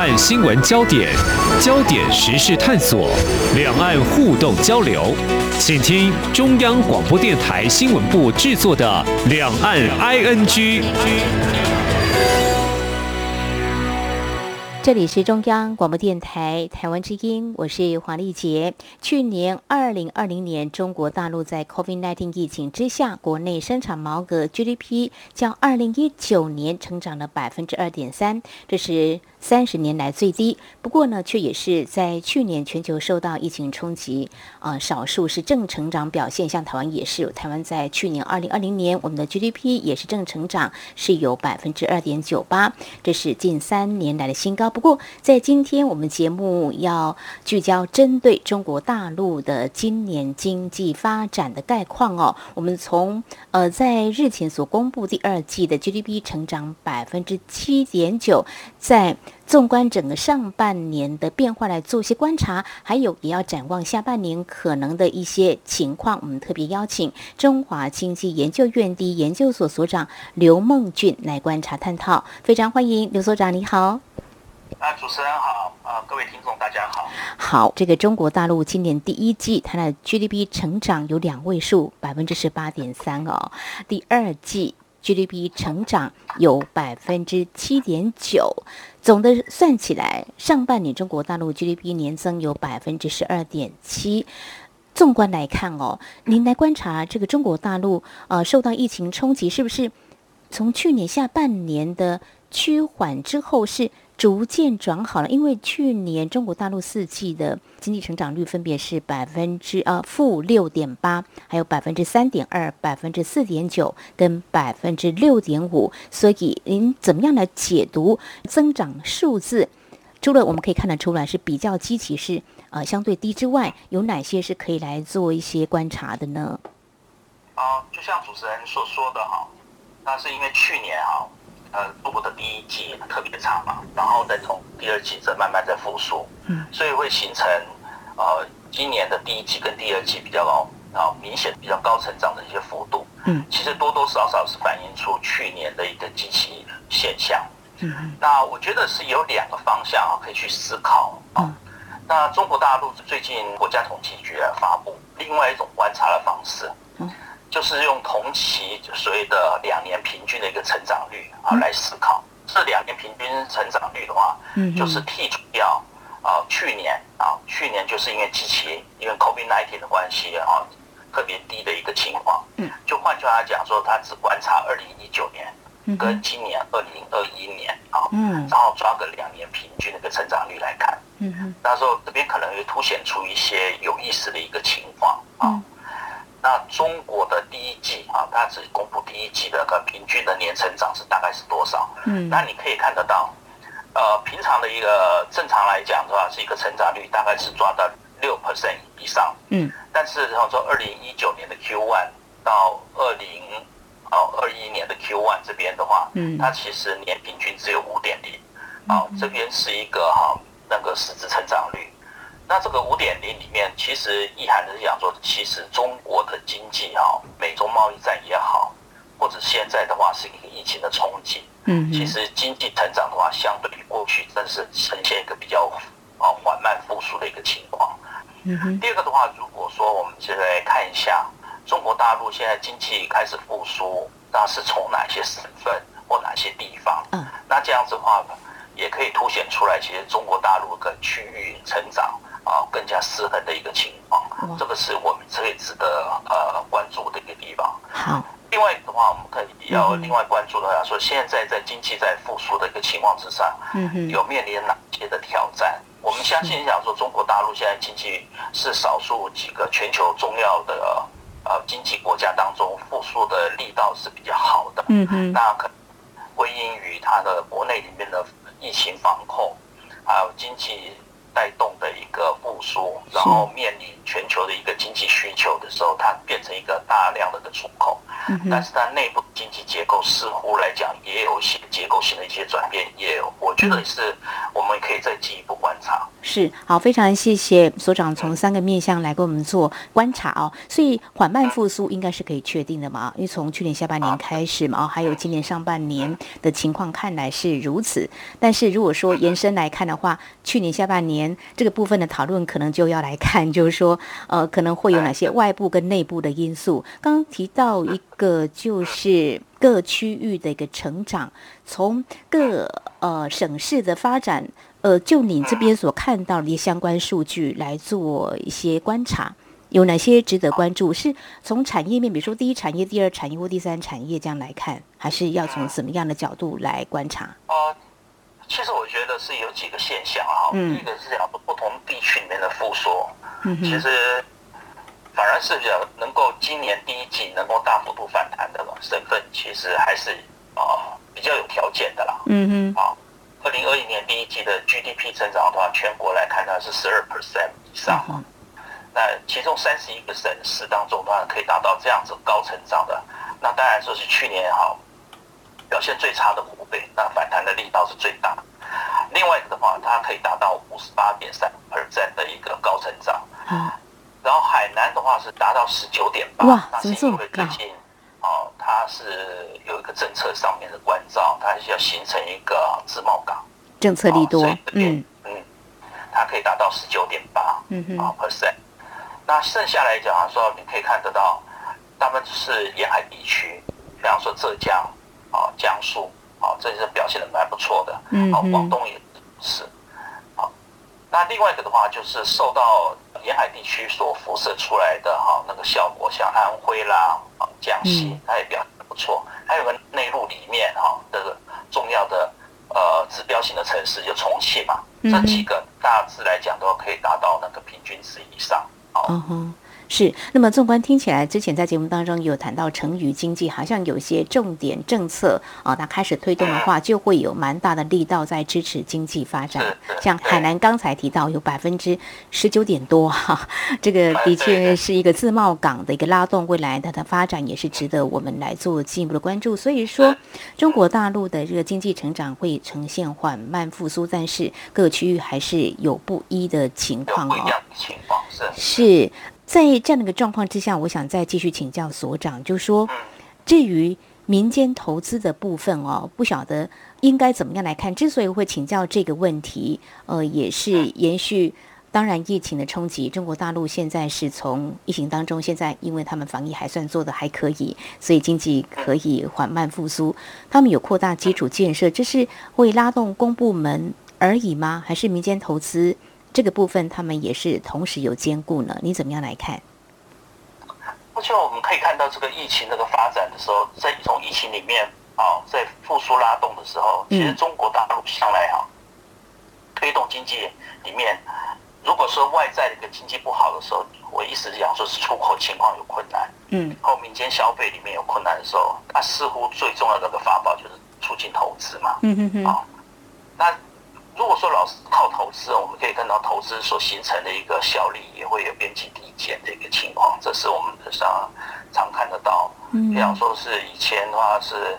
岸新闻焦点，焦点时事探索，两岸互动交流，请听中央广播电台新闻部制作的《两岸 ING》。这里是中央广播电台台湾之音，我是黄丽杰。去年二零二零年，中国大陆在 COVID-19 疫情之下，国内生产毛额 GDP 较二零一九年成长了百分之二点三，这是三十年来最低，不过呢，却也是在去年全球受到疫情冲击，呃，少数是正成长表现，像台湾也是，台湾在去年二零二零年，我们的 GDP 也是正成长，是有百分之二点九八，这是近三年来的新高。不过，在今天我们节目要聚焦针对中国大陆的今年经济发展的概况哦，我们从呃在日前所公布第二季的 GDP 成长百分之七点九，在纵观整个上半年的变化来做一些观察，还有也要展望下半年可能的一些情况。我们特别邀请中华经济研究院第一研究所所长刘孟俊来观察探讨。非常欢迎刘所长，你好。啊，主持人好，啊，各位听众大家好。好，这个中国大陆今年第一季它的 GDP 成长有两位数，百分之十八点三哦。第二季。GDP 成长有百分之七点九，总的算起来，上半年中国大陆 GDP 年增有百分之十二点七。纵观来看哦，您来观察这个中国大陆呃受到疫情冲击，是不是从去年下半年的趋缓之后是？逐渐转好了，因为去年中国大陆四季的经济成长率分别是百分之呃负六点八，还有百分之三点二、百分之四点九跟百分之六点五。所以您怎么样来解读增长数字？除了我们可以看得出来是比较积极是呃相对低之外，有哪些是可以来做一些观察的呢？啊，就像主持人所说的哈，那是因为去年哈。呃，中国的第一季特别差嘛，然后再从第二季再慢慢再复苏，嗯，所以会形成呃今年的第一季跟第二季比较高啊明显比较高成长的一些幅度，嗯，其实多多少少是反映出去年的一个基期现象，嗯，那我觉得是有两个方向啊可以去思考啊，那中国大陆最近国家统计局来发布另外一种观察的方式，嗯。就是用同期所谓的两年平均的一个成长率啊来思考，这两年平均成长率的话，嗯，就是剔除掉啊去年啊去年就是因为机器因为 COVID-19 的关系啊特别低的一个情况，嗯，就换句话讲说，他只观察二零一九年跟今年二零二一年啊，嗯，然后抓个两年平均的一个成长率来看，嗯哼，那时候这边可能会凸显出一些有意思的一个情况啊。那中国的第一季啊，它只公布第一季的个平均的年成长是大概是多少？嗯，那你可以看得到，呃，平常的一个正常来讲的话，是一个成长率大概是抓到六 percent 以上。嗯，但是然后说二零一九年的 Q one 到二零哦二一年的 Q one 这边的话，嗯，它其实年平均只有五点零，啊，这边是一个哈那个实质成长率。那这个五点零里面，其实意涵的是讲说，其实中国的经济哈，美中贸易战也好，或者现在的话是一个疫情的冲击，嗯，其实经济成长的话，相对于过去，真是呈现一个比较啊缓慢复苏的一个情况。嗯哼。第二个的话，如果说我们现在看一下中国大陆现在经济开始复苏，那是从哪些省份或哪些地方？嗯，那这样子的话，也可以凸显出来，其实中国大陆跟区域成长。啊，更加失衡的一个情况，这个是我们最值得呃关注的一个地方。好，另外的话，我们可以要另外关注的话，说现在在经济在复苏的一个情况之上，嗯有面临哪些的挑战？我们相信讲说，中国大陆现在经济是少数几个全球重要的呃经济国家当中复苏的力道是比较好的。嗯嗯，那可归因于它的国内里面的疫情防控，还有经济。带动的一个复苏，然后面临全球的一个经济需求的时候，它变成一个大量的一个出口，但是它内部经济结构似乎来讲也有一些结构性的一些转变，也有，我觉得是我们可以再进一步。是好，非常谢谢所长从三个面向来给我们做观察哦。所以缓慢复苏应该是可以确定的嘛？因为从去年下半年开始嘛，还有今年上半年的情况看来是如此。但是如果说延伸来看的话，去年下半年这个部分的讨论可能就要来看，就是说呃，可能会有哪些外部跟内部的因素。刚刚提到一个就是各区域的一个成长，从各呃省市的发展。呃，就你这边所看到的一些相关数据来做一些观察，有哪些值得关注？是从产业面，比如说第一产业、第二产业或第三产业这样来看，还是要从什么样的角度来观察？呃，其实我觉得是有几个现象啊。嗯。第一个是讲不同地区里面的复苏，其实反而是比较能够今年第一季能够大幅度反弹的省份，其实还是啊、呃、比较有条件的啦。嗯哼。啊。二零二一年第一季的 GDP 增长的话，全国来看它是十二 percent 以上。嗯、那其中三十一个省市当中的话，可以达到这样子高成长的，那当然说是去年哈表现最差的湖北，那反弹的力道是最大。另外的话，它可以达到五十八点三 percent 的一个高成长。嗯、然后海南的话是达到十九点八，那是因为最近。哦，它是有一个政策上面的关照，它是要形成一个自贸港，政策力多，嗯。嗯，它可以达到十九点八，嗯哼，啊 percent。那剩下来讲说，你可以看得到，他们是沿海地区，比方说浙江啊、江苏啊，这些表现的蛮不错的，嗯，啊，广东也是，啊，那另外一个的话，就是受到沿海地区所辐射出来的哈那个效果，像安徽啦。江西，它也表现不错。还有个内陆里面哈，这个重要的呃指标性的城市就重庆嘛，这几个大致来讲都可以达到那个平均值以上。哦。是，那么纵观听起来，之前在节目当中有谈到成渝经济，好像有些重点政策啊，它开始推动的话，就会有蛮大的力道在支持经济发展。像海南刚才提到有百分之十九点多哈，这个的确是一个自贸港的一个拉动，未来它的发展也是值得我们来做进一步的关注。所以说，中国大陆的这个经济成长会呈现缓慢复苏，但是各区域还是有不一的情况哦。是。在这样的一个状况之下，我想再继续请教所长，就说，至于民间投资的部分哦，不晓得应该怎么样来看。之所以会请教这个问题，呃，也是延续，当然疫情的冲击，中国大陆现在是从疫情当中，现在因为他们防疫还算做得还可以，所以经济可以缓慢复苏。他们有扩大基础建设，这是会拉动公部门而已吗？还是民间投资？这个部分他们也是同时有兼顾呢，你怎么样来看？而且我们可以看到这个疫情这个发展的时候，在从疫情里面啊，在复苏拉动的时候，其实中国大陆向来哈推动经济里面，如果说外在的一个经济不好的时候，我意思是讲说是出口情况有困难，嗯，后民间消费里面有困难的时候，那似乎最重要的一个法宝就是促进投资嘛，嗯嗯嗯，啊，那。如果说老是靠投资，我们可以看到投资所形成的一个效率也会有边际递减的一个情况，这是我们常常看得到。嗯比方说是以前的话是，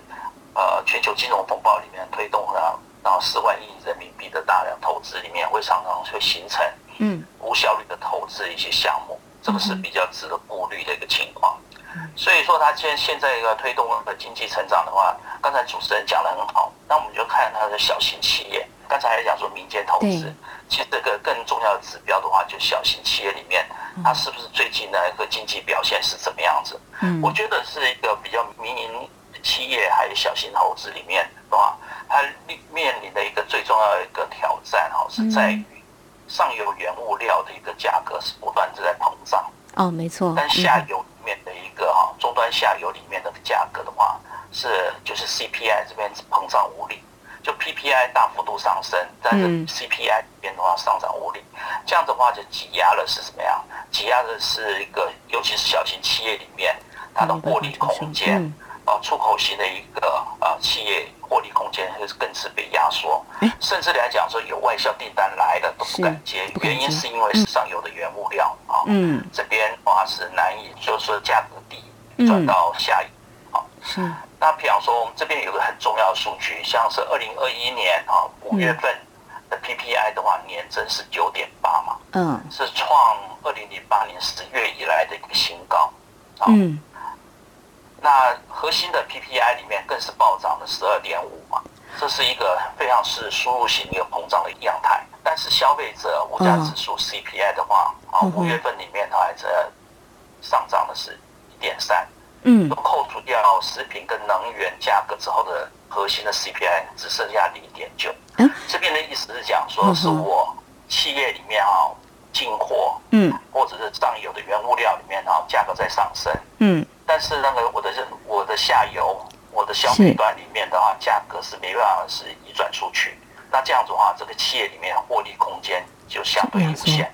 呃，全球金融风暴里面推动了，然后四万亿人民币的大量投资里面，会常常会形成嗯无效率的投资一些项目，这个是比较值得顾虑的一个情况。所以说，它现现在一个推动的经济成长的话，刚才主持人讲的很好，那我们就看它的小型企业。刚才还讲说民间投资，其实这个更重要的指标的话，就小型企业里面，它是不是最近的一个经济表现是怎么样子？嗯，我觉得是一个比较民营企业还有小型投资里面的话，它面临的一个最重要的一个挑战哈，是在于上游原物料的一个价格是不断的在膨胀。哦，没错。但下游里面的一个哈，终端下游里面的价格的话，是就是 CPI 这边膨胀无力。就 PPI 大幅度上升，但是 CPI 这边的话上涨无力，这样的话就挤压了是什么样？挤压的是一个，尤其是小型企业里面它的获利空间，啊，出口型的一个啊企业获利空间会更是被压缩，甚至来讲说有外销订单来了都不敢接，原因是因为上游的原物料啊，嗯，这边的话是难以，就是说价格低转到下游，啊，是。那比方说，我们这边有个很重要的数据，像是二零二一年啊五月份的 PPI 的话，年增是九点八嘛，嗯，是创二零零八年十月以来的一个新高。嗯，那核心的 PPI 里面更是暴涨了十二点五嘛，这是一个非常是输入型一个膨胀的样态。但是消费者物价指数 CPI 的话，啊、嗯，五月份里面它还是上涨的是一点三。嗯，扣除掉食品跟能源价格之后的核心的 CPI 只剩下零点九。嗯，这边的意思是讲说，是我企业里面啊进货，嗯，或者是上游的原物料里面啊价格在上升，嗯，但是那个我的我的下游我的消费端里面的话，价格是没办法是移转出去。那这样子的话，这个企业里面获利空间就相对有限。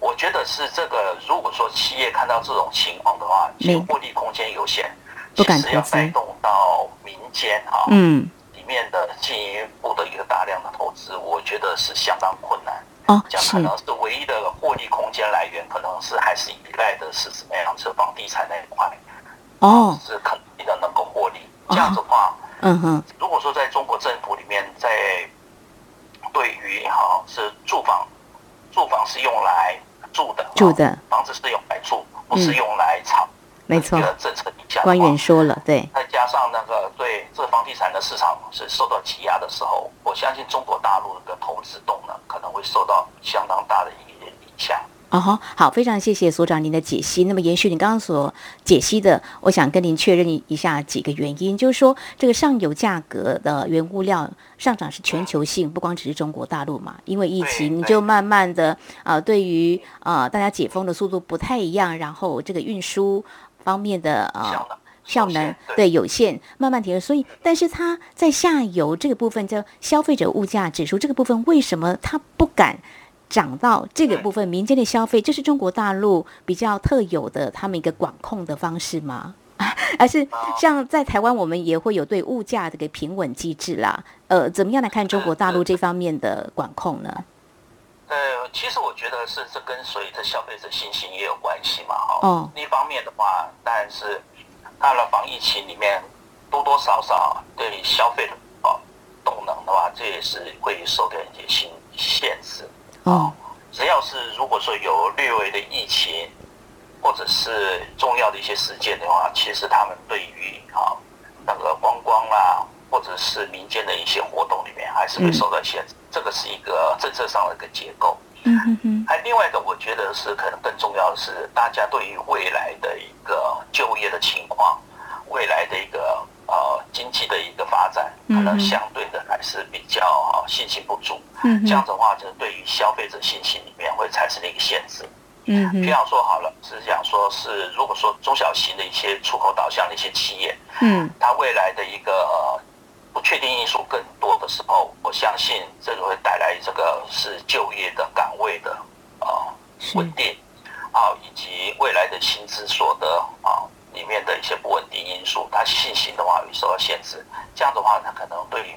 我觉得是这个，如果说企业看到这种情况的话，其实获利空间有限，其实要带动到民间啊，嗯，里面的进一步的一个大量的投资，我觉得是相当困难。哦，讲可能是唯一的获利空间来源，可能是还是依赖的是什么样？是房地产那一块。哦，是肯定的能够获利。这样子的话，嗯哼，如果说在中国政府里面，在对于哈是住房，住房是用来。住的住的房子是用来住，不是用来炒。没错，政策底下，官员说了，对。再加上那个对这个房地产的市场是受到挤压的时候，我相信中国大陆的投资动能可能会受到相当大的一个影响。哦吼，好，非常谢谢所长您的解析。那么延续你刚刚所解析的，我想跟您确认一下几个原因，就是说这个上游价格的原物料上涨是全球性，不光只是中国大陆嘛，因为疫情就慢慢的啊、呃，对于啊、呃、大家解封的速度不太一样，然后这个运输方面的啊、呃、效能对有限，慢慢提升。所以，但是它在下游这个部分叫消费者物价指数这个部分，为什么它不敢？涨到这个部分，民间的消费，这是中国大陆比较特有的他们一个管控的方式吗？还是像在台湾，我们也会有对物价这个平稳机制啦？呃，怎么样来看中国大陆这方面的管控呢？呃，其实我觉得是这跟随着消费者信心也有关系嘛。哈，哦，一方面的话，当然是到了防疫期里面，多多少少对消费的哦动能的话，这也是会受到一些限限制。哦，只要是如果说有略微的疫情，或者是重要的一些事件的话，其实他们对于啊那个观光啦，或者是民间的一些活动里面，还是会受到限制。这个是一个政策上的一个结构。嗯哼哼。还另外一个，我觉得是可能更重要的是，大家对于未来的一个就业的情况，未来的一个。呃，经济的一个发展可能相对的还是比较啊信心不足，嗯，这样子的话，就对于消费者信心里面会产生一个限制，嗯，这样说好了，是讲说是如果说中小型的一些出口导向的一些企业，嗯，它未来的一个不确定因素更多的时候，我相信这个会带来这个是就业的岗位的呃稳定，啊，以及未来的薪资所得面的一些不稳定因素，它信心的话会受到限制。这样的话，它可能对于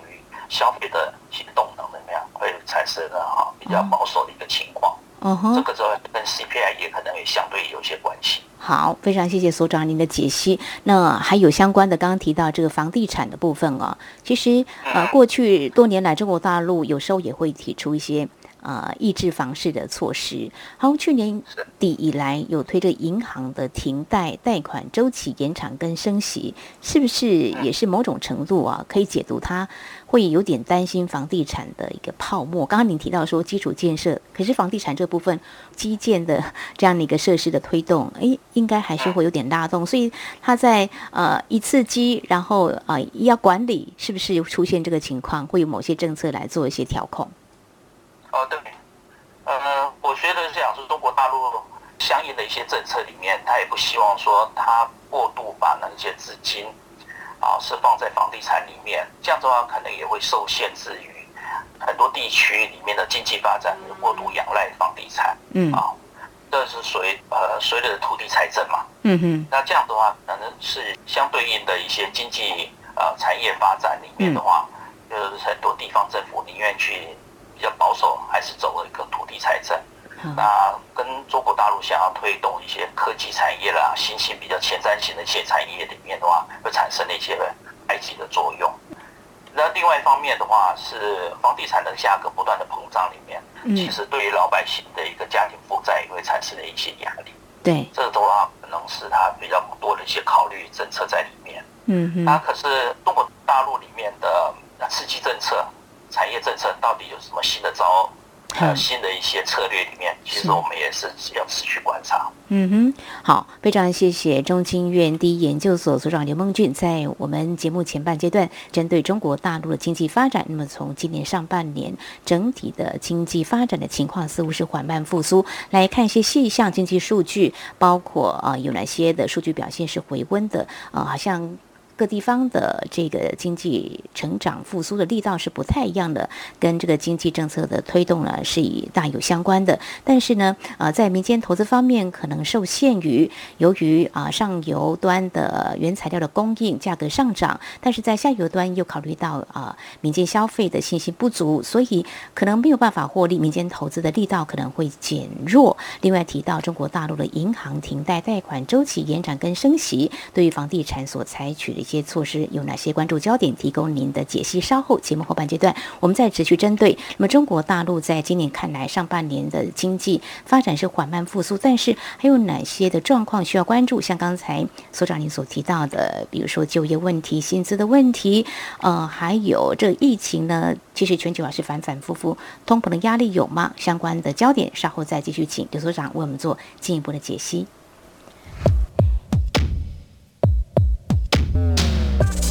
消费的行动能怎么样，会产生了哈比较保守的一个情况。嗯哼，这个就跟 CPI 也可能也相对有些关系。好，非常谢谢所长您的解析。那还有相关的，刚刚提到这个房地产的部分啊，其实呃，过去多年来，中国大陆有时候也会提出一些。呃，抑制房市的措施。好，去年底以来有推着银行的停贷贷款周期延长跟升息，是不是也是某种程度啊？可以解读它会有点担心房地产的一个泡沫。刚刚您提到说基础建设，可是房地产这部分基建的这样的一个设施的推动，诶，应该还是会有点拉动。所以它在呃一次机，然后呃要管理，是不是出现这个情况？会有某些政策来做一些调控？哦，对，呃，我觉得是这样说，中国大陆相应的一些政策里面，他也不希望说他过度把那些资金啊是放在房地产里面，这样的话可能也会受限制于很多地区里面的经济发展过度仰赖房地产，嗯啊，这是属于呃所谓的土地财政嘛，嗯哼，那这样的话可能是相对应的一些经济呃产业发展里面的话，就是很多地方政府宁愿去。比较保守，还是走了一个土地财政。嗯、那跟中国大陆想要推动一些科技产业啦、新兴比较前瞻性的一些产业里面的话，会产生一些埃及的作用。那另外一方面的话，是房地产的价格不断的膨胀里面，其实对于老百姓的一个家庭负债也会产生了一些压力。对，这个的话可能是他比较多的一些考虑政策在里面。嗯嗯。那可是中国大陆里面的刺激政策、产业政策到底有什么新的招？还有，新的一些策略里面，其实我们也是要持续观察。嗯哼，好，非常谢谢中经院第一研究所所长刘梦俊，在我们节目前半阶段，针对中国大陆的经济发展，那么从今年上半年整体的经济发展的情况，似乎是缓慢复苏，来看一些细项经济数据，包括啊、呃、有哪些的数据表现是回温的啊、呃，好像。各地方的这个经济成长复苏的力道是不太一样的，跟这个经济政策的推动呢是以大有相关的。但是呢，呃，在民间投资方面可能受限于由于啊上游端的原材料的供应价格上涨，但是在下游端又考虑到啊民间消费的信心不足，所以可能没有办法获利，民间投资的力道可能会减弱。另外提到中国大陆的银行停贷贷款周期延长跟升息，对于房地产所采取的。些措施有哪些关注焦点？提供您的解析。稍后节目后半阶段，我们再持续针对。那么中国大陆在今年看来，上半年的经济发展是缓慢复苏，但是还有哪些的状况需要关注？像刚才所长您所提到的，比如说就业问题、薪资的问题，呃，还有这疫情呢？其实全球还是反反复复，通膨的压力有吗？相关的焦点稍后再继续请刘所长为我们做进一步的解析。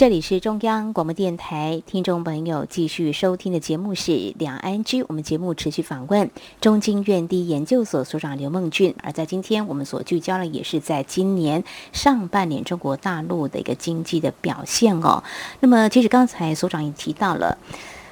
这里是中央广播电台，听众朋友继续收听的节目是《两岸 ING》，我们节目持续访问中经院第一研究所所长刘孟俊。而在今天，我们所聚焦的也是在今年上半年中国大陆的一个经济的表现哦。那么，其实刚才所长也提到了，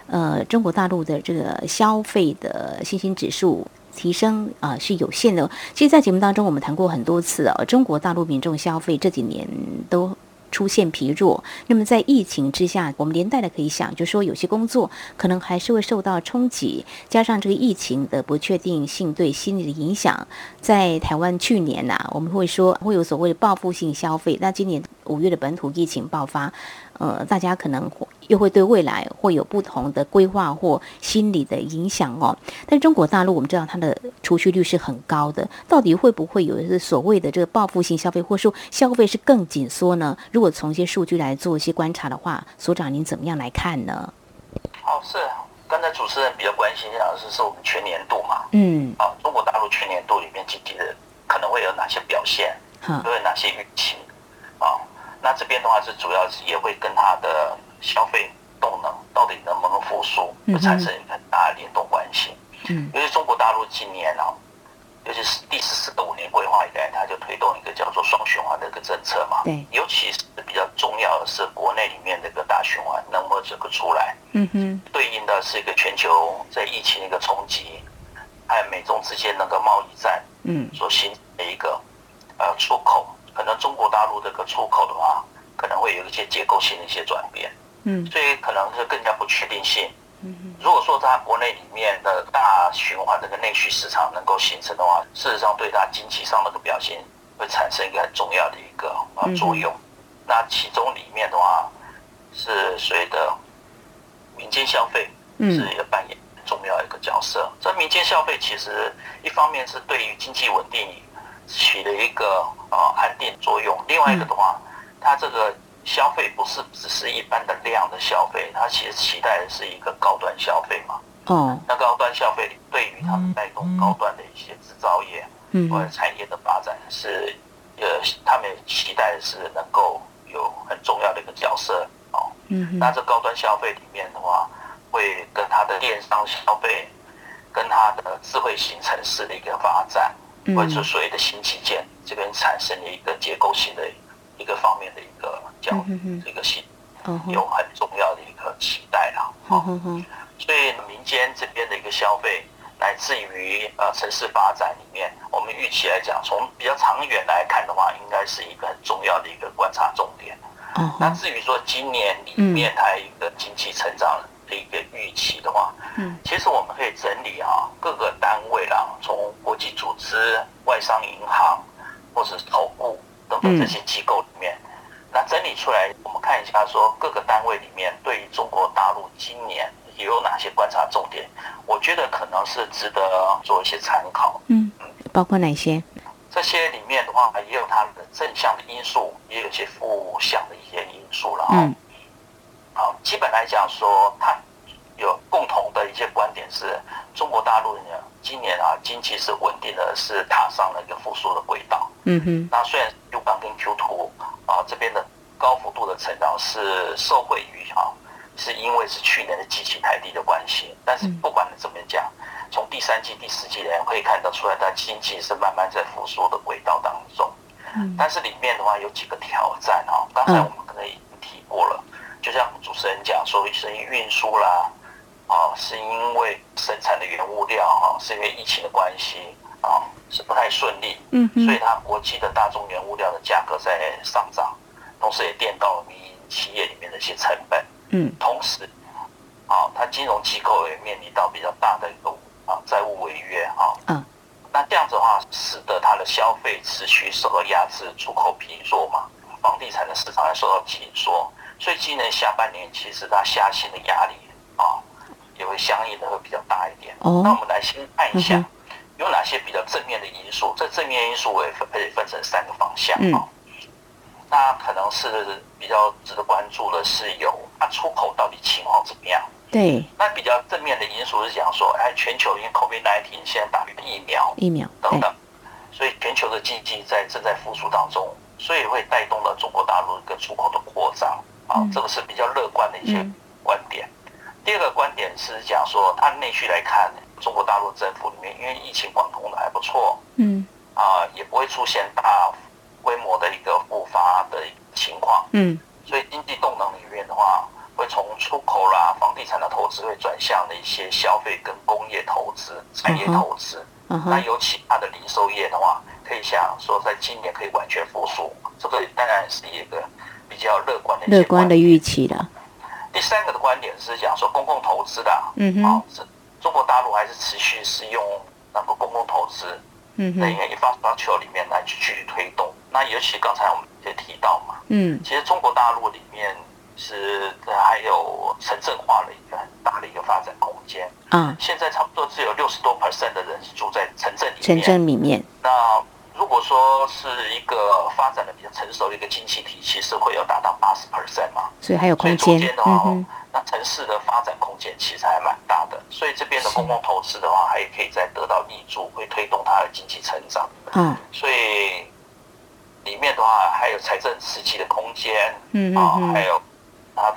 呃，中国大陆的这个消费的信心指数提升啊，是有限的。其实，在节目当中，我们谈过很多次哦，中国大陆民众消费这几年都。出现疲弱，那么在疫情之下，我们连带的可以想，就说有些工作可能还是会受到冲击，加上这个疫情的不确定性对心理的影响，在台湾去年呐、我们会说会有所谓的报复性消费，那今年五月的本土疫情爆发。呃，大家可能又会对未来会有不同的规划或心理的影响哦。但中国大陆，我们知道它的储蓄率是很高的，到底会不会有所谓的这个报复性消费，或者说消费是更紧缩呢？如果从一些数据来做一些观察的话，所长您怎么样来看呢？哦，是刚才主持人比较关心的是是我们全年度嘛？嗯，啊，中国大陆全年度里面经济的可能会有哪些表现？嗯，会有哪些预期？啊？那这边的话是主要是也会跟它的消费动能到底能不能复苏，会产生很大的联动关系。嗯，因为中国大陆今年啊，尤其是第十四个五年规划以来，它就推动一个叫做双循环的一个政策嘛。对，尤其是比较重要的是国内里面这个大循环能不能这个出来。嗯哼，对应的是一个全球在疫情的一个冲击，还有美中之间那个贸易战，嗯，所形成的一个呃出口。可能中国大陆这个出口的话，可能会有一些结构性的一些转变，嗯，所以可能是更加不确定性。嗯，如果说它国内里面的大循环这个内需市场能够形成的话，事实上对它经济上的个表现会产生一个很重要的一个啊作用。那其中里面的话，是所谓的民间消费是一个扮演很重要的一个角色。这民间消费其实一方面是对于经济稳定起了一个啊安定作用。另外一个的话，它这个消费不是只是一般的量的消费，它其实期待的是一个高端消费嘛。哦。那高端消费对于他们带动高端的一些制造业，嗯，或者产业的发展是，呃，他们期待的是能够有很重要的一个角色哦。嗯。那这高端消费里面的话，会跟它的电商消费，跟它的智慧型城市的一个发展。或者所谓的新基建，这边产生了一个结构性的一个方面的一个教育这个性，有很重要的一个期待了。所以民间这边的一个消费，乃至于呃城市发展里面，我们预期来讲，从比较长远来看的话，应该是一个很重要的一个观察重点。那至于说今年里面它有一个经济成长的一个预期的话，嗯，其实我们可以整理啊各个单位啦，从国际组织、外商银行或者是投顾等等这些机构出来，我们看一下说各个单位里面对于中国大陆今年也有哪些观察重点，我觉得可能是值得做一些参考。嗯，包括哪些？这些里面的话，也有它的正向的因素，也有一些负向的一些因素了。嗯。好，基本来讲说，它有共同的一些观点是，中国大陆呢，今年啊经济是稳定的，是踏上了一个复苏的轨道。嗯哼。那虽然 Q 1跟 Q 2啊这边的高幅度的成长是受惠于啊，是因为是去年的基期太低的关系，但是不管怎么讲。从第三季、第四季来可以看得出来，它经济是慢慢在复苏的轨道当中。嗯，但是里面的话有几个挑战啊，刚才我们可能已经提过了，就像主持人讲说，是因为运输啦，啊，是因为生产的原物料哈，是因为疫情的关系啊，是不太顺利。嗯，所以它国际的大宗原物料的价格在上涨，同时也垫到了民营企业里面的一些成本。嗯，同时，啊，它金融机构也面临到比较大的一个。啊，债务违约啊，嗯，那这样子的话，使得它的消费持续受到压制，出口疲弱嘛，房地产的市场也受到紧缩，所以今年下半年其实它下行的压力啊，也会相应的会比较大一点。哦，那我们来先看一下有哪些比较正面的因素，这正面因素我也分可以分成三个方向啊。那可能是比较值得关注的是有它出口到底情况怎么样？对，那比较正面的因素是讲说，哎，全球因为 COVID-19 现在打了疫苗，疫苗等等，所以全球的经济在正在复苏当中，所以会带动了中国大陆一个出口的扩张啊，嗯、这个是比较乐观的一些观点。嗯、第二个观点是讲说，按内需来看，中国大陆政府里面因为疫情管控的还不错，嗯，啊，也不会出现大规模的一个复发的情况，嗯，所以经济动能里面的话。会从出口啦、房地产的投资会转向的一些消费跟工业投资、产业投资。Uh uh huh. 那尤其它的零售业的话，可以想说，在今年可以完全复苏，这个当然是一个比较乐观的乐观的预期了。第三个的观点是讲说公共投资的，嗯哼，啊，是中国大陆还是持续是用那个公共投资，嗯哼，在一个 infrastructure 里面来去去推动。那尤其刚才我们也提到嘛，嗯，其实中国大陆里面。是，还有城镇化的一个很大的一个发展空间。啊，现在差不多只有六十多 percent 的人是住在城镇里面。城镇里面。那如果说是一个发展的比较成熟的一个经济体，其实会有达到八十 percent 嘛。所以还有空间。的话，嗯、那城市的发展空间其实还蛮大的。所以这边的公共投资的话，还可以再得到挹注，会推动它的经济成长。嗯。所以里面的话，还有财政刺激的空间。嗯啊，还有。它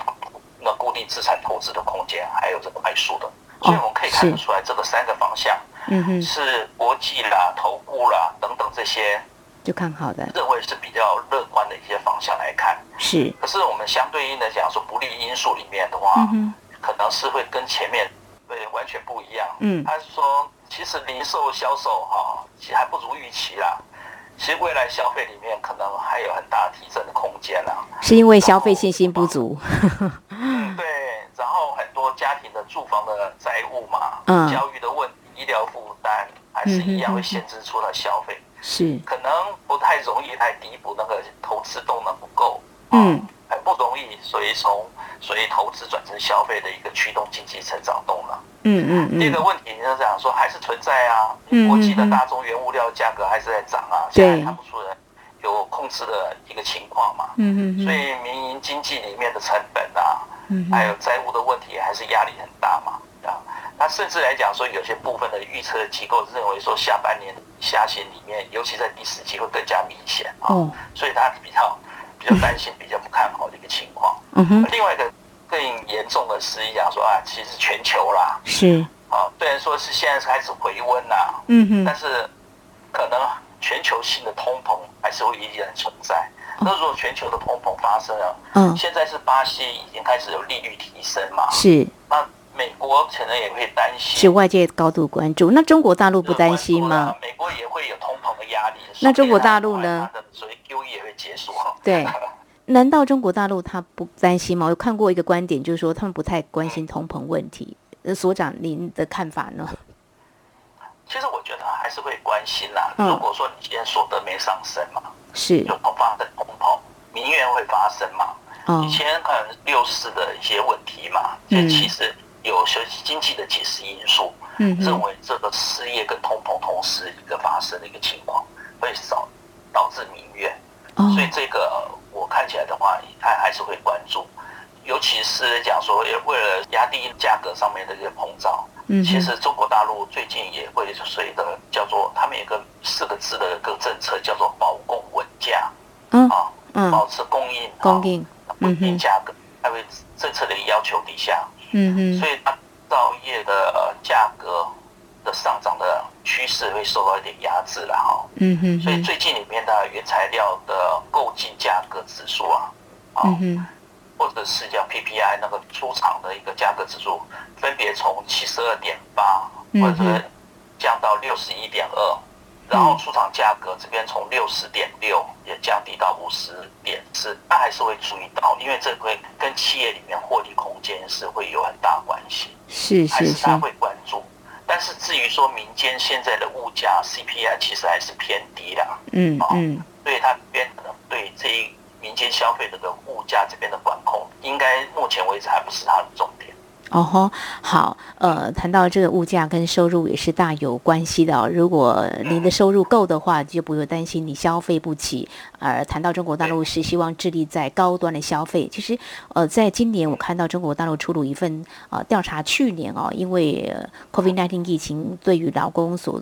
那固定资产投资的空间还有这个快速的，所以我们可以看得出来，这个三个方向，嗯哼，是国际啦、投顾啦等等这些就看好的，认为是比较乐观的一些方向来看，是。可是我们相对应的讲说，不利因素里面的话，嗯哼，可能是会跟前面对完全不一样，嗯，他是说，其实零售销售哈，其实还不如预期啦。其实未来消费里面可能还有很大提升的空间啊，是因为消费信心不足。嗯，对，然后很多家庭的住房的债务嘛，嗯，教育的问题、医疗负担还是一样会限制出了消费，是。可能不太容易来弥补那个投资动能不够，嗯，很不容易，所以从所以投资转成消费的一个驱动经济成长动能。嗯嗯嗯，这个问题就是讲说还是存在啊，国际的大宗原物料价格还是在涨啊，现在看不出来有控制的一个情况嘛。嗯嗯，所以民营经济里面的成本啊，还有债务的问题还是压力很大嘛。啊，那甚至来讲说，有些部分的预测机构认为说，下半年下行里面，尤其在第四季会更加明显啊。所以他比较比较担心，比较不看好的一个情况。嗯哼，另外一个。更严重的是讲说啊，其实全球啦，是啊，虽然说是现在开始回温啦，嗯哼，但是可能全球性的通膨还是会依然存在。那如果全球的通膨发生了，嗯，现在是巴西已经开始有利率提升嘛，是，那美国可能也会担心，是外界高度关注。那中国大陆不担心吗？美国也会有通膨的压力。那中国大陆呢？所以 QE 也会结束。对。难道中国大陆他不担心吗？我看过一个观点，就是说他们不太关心通膨问题。呃，所长您的看法呢？其实我觉得还是会关心啦。如果说你今天所得没上升嘛，是有发生通膨，民怨会发生嘛？以前可能六四的一些问题嘛，这其实有学习经济的解释因素，认为这个失业跟通膨同时一个发生的一个情况，会少导致民怨。所以这个我看起来的话，他还是会关注，尤其是讲说，为了压低价格上面的一个膨胀，其实中国大陆最近也会随着叫做他们有个四个字的一个政策，叫做保供稳价，啊，保持供应，供应。稳定价格，还为政策的要求底下，嗯哼，所以它造业的价格的上涨的趋势会受到一点压制了哈，嗯哼，所以最近里面的原材料的购进价格指数啊，嗯哼，或者是叫 PPI 那个出厂的一个价格指数，分别从七十二点八或者降到六十一点二。然后出厂价格这边从六十点六也降低到五十点四，那还是会注意到，因为这会跟企业里面获利空间是会有很大关系，是是是，还是他会关注。但是至于说民间现在的物价 CPI 其实还是偏低的，嗯嗯，所以它边可能对这一民间消费这个物价这边的管控，应该目前为止还不是他的重点。哦吼，好，呃，谈到这个物价跟收入也是大有关系的哦。如果您的收入够的话，就不用担心你消费不起。而谈到中国大陆是希望致力在高端的消费，其实，呃，在今年我看到中国大陆出炉一份呃调查，去年哦，因为 COVID nineteen 疫情对于劳工所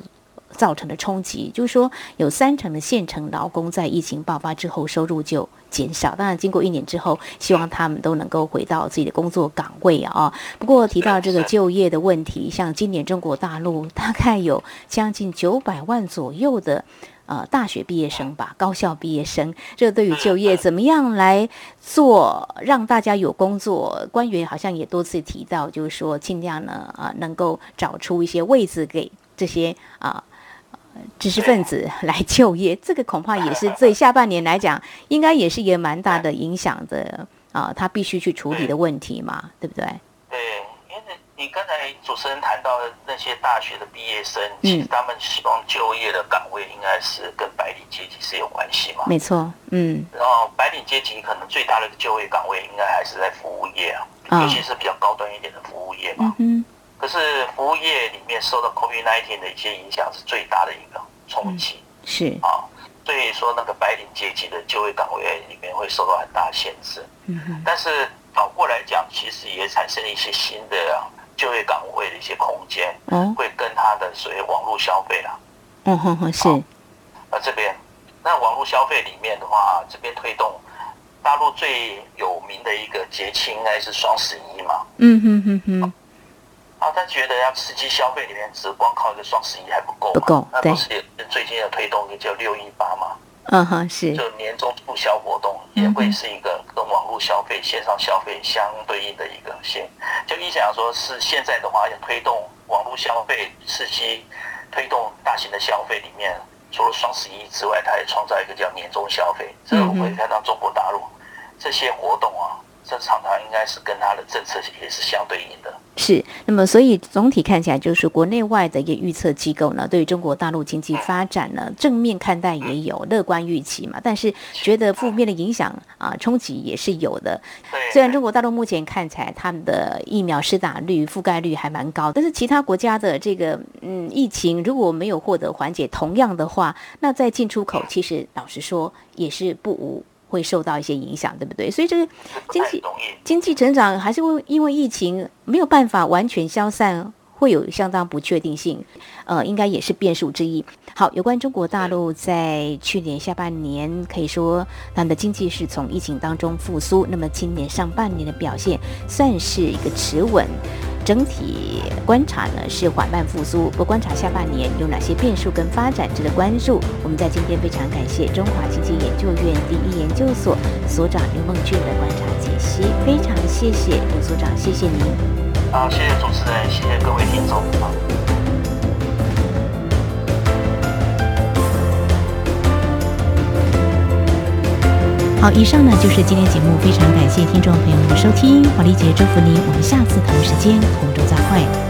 造成的冲击，就是说有三成的县城劳工在疫情爆发之后收入就减少。当然，经过一年之后，希望他们都能够回到自己的工作岗位啊。不过提到这个就业的问题，像今年中国大陆大概有将近九百万左右的呃大学毕业生吧，高校毕业生。这对于就业怎么样来做，让大家有工作？官员好像也多次提到，就是说尽量呢啊能够找出一些位置给这些啊。知识分子 来就业，这个恐怕也是对下半年来讲，应该也是一个蛮大的影响的啊，他必须去处理的问题嘛，对不对？对，因为你刚才主持人谈到的那些大学的毕业生，其实他们希望就业的岗位应该是跟白领阶级是有关系嘛？没错，嗯。然后白领阶级可能最大的就业岗位应该还是在服务业啊，尤其是比较高端一点的服务业嘛。嗯。可是服务业里面受到 COVID-19 的一些影响是最大的一个冲击，是啊，所以说那个白领阶级的就业岗位里面会受到很大限制。嗯，但是倒过来讲，其实也产生了一些新的就业岗位的一些空间。嗯，会跟他的所谓网络消费啦。嗯哼哼，是。那这边那网络消费里面的话，这边推动大陆最有名的一个节庆应该是双十一嘛。嗯哼哼哼。啊，他觉得要刺激消费里面，只光靠一个双十一还不够，不够。那不是最近要推动一个叫六一八嘛？嗯哼，是。就年终促销活动也会是一个跟网络消费、线上消费相对应的一个线。就你想说，是现在的话要推动网络消费，刺激推动大型的消费里面，除了双十一之外，它也创造一个叫年终消费。这个我们会看到中国大陆这些活动啊。这常常应该是跟它的政策也是相对应的。是，那么所以总体看起来，就是国内外的一个预测机构呢，对于中国大陆经济发展呢，正面看待也有乐观预期嘛。但是觉得负面的影响啊，冲击也是有的。虽然中国大陆目前看起来他们的疫苗施打率覆盖率还蛮高，但是其他国家的这个嗯疫情如果没有获得缓解，同样的话，那在进出口其实老实说也是不无。会受到一些影响，对不对？所以这个经济经济成长还是会因为疫情没有办法完全消散，会有相当不确定性，呃，应该也是变数之一。好，有关中国大陆在去年下半年，可以说他们的经济是从疫情当中复苏，那么今年上半年的表现算是一个持稳。整体观察呢是缓慢复苏，不观察下半年有哪些变数跟发展值得关注？我们在今天非常感谢中华经济研究院第一研究所所长刘梦俊的观察解析，非常谢谢刘所长，谢谢您。好，谢谢主持人，谢谢各位听众。好，以上呢就是今天节目，非常感谢听众朋友们的收听，华丽姐祝福您，我们下次同一时间空中再会。